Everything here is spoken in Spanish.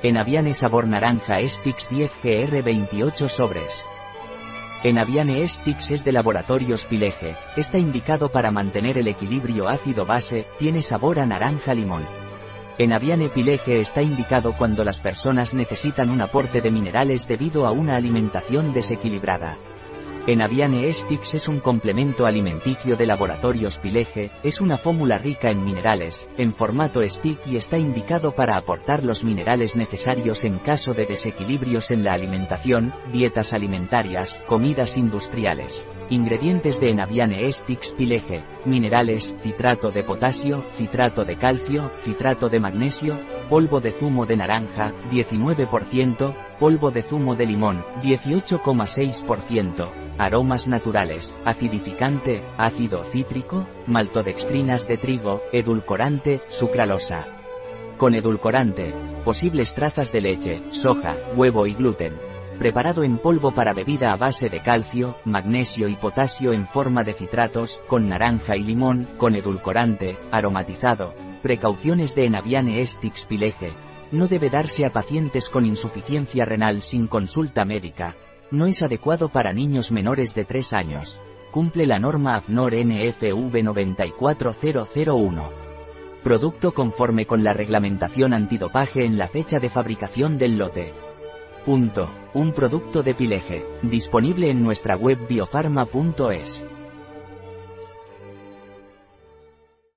Enaviane sabor naranja Estix 10 GR 28 sobres. Enaviane Estix es de laboratorios Pileje, está indicado para mantener el equilibrio ácido-base, tiene sabor a naranja-limón. Enaviane Pileje está indicado cuando las personas necesitan un aporte de minerales debido a una alimentación desequilibrada. Enaviane Estix es un complemento alimenticio de laboratorios Pileje, es una fórmula rica en minerales, en formato stick y está indicado para aportar los minerales necesarios en caso de desequilibrios en la alimentación, dietas alimentarias, comidas industriales. Ingredientes de Enaviane Estix Pileje, minerales, citrato de potasio, citrato de calcio, citrato de magnesio, polvo de zumo de naranja, 19%, polvo de zumo de limón, 18,6%, aromas naturales, acidificante, ácido cítrico, maltodextrinas de trigo, edulcorante, sucralosa. Con edulcorante, posibles trazas de leche, soja, huevo y gluten. Preparado en polvo para bebida a base de calcio, magnesio y potasio en forma de citratos, con naranja y limón, con edulcorante, aromatizado. Precauciones de Enaviane Estix Pileje. No debe darse a pacientes con insuficiencia renal sin consulta médica. No es adecuado para niños menores de 3 años. Cumple la norma AFNOR NFV 94001. Producto conforme con la reglamentación antidopaje en la fecha de fabricación del lote. Punto. Un producto de Pileje, disponible en nuestra web biofarma.es.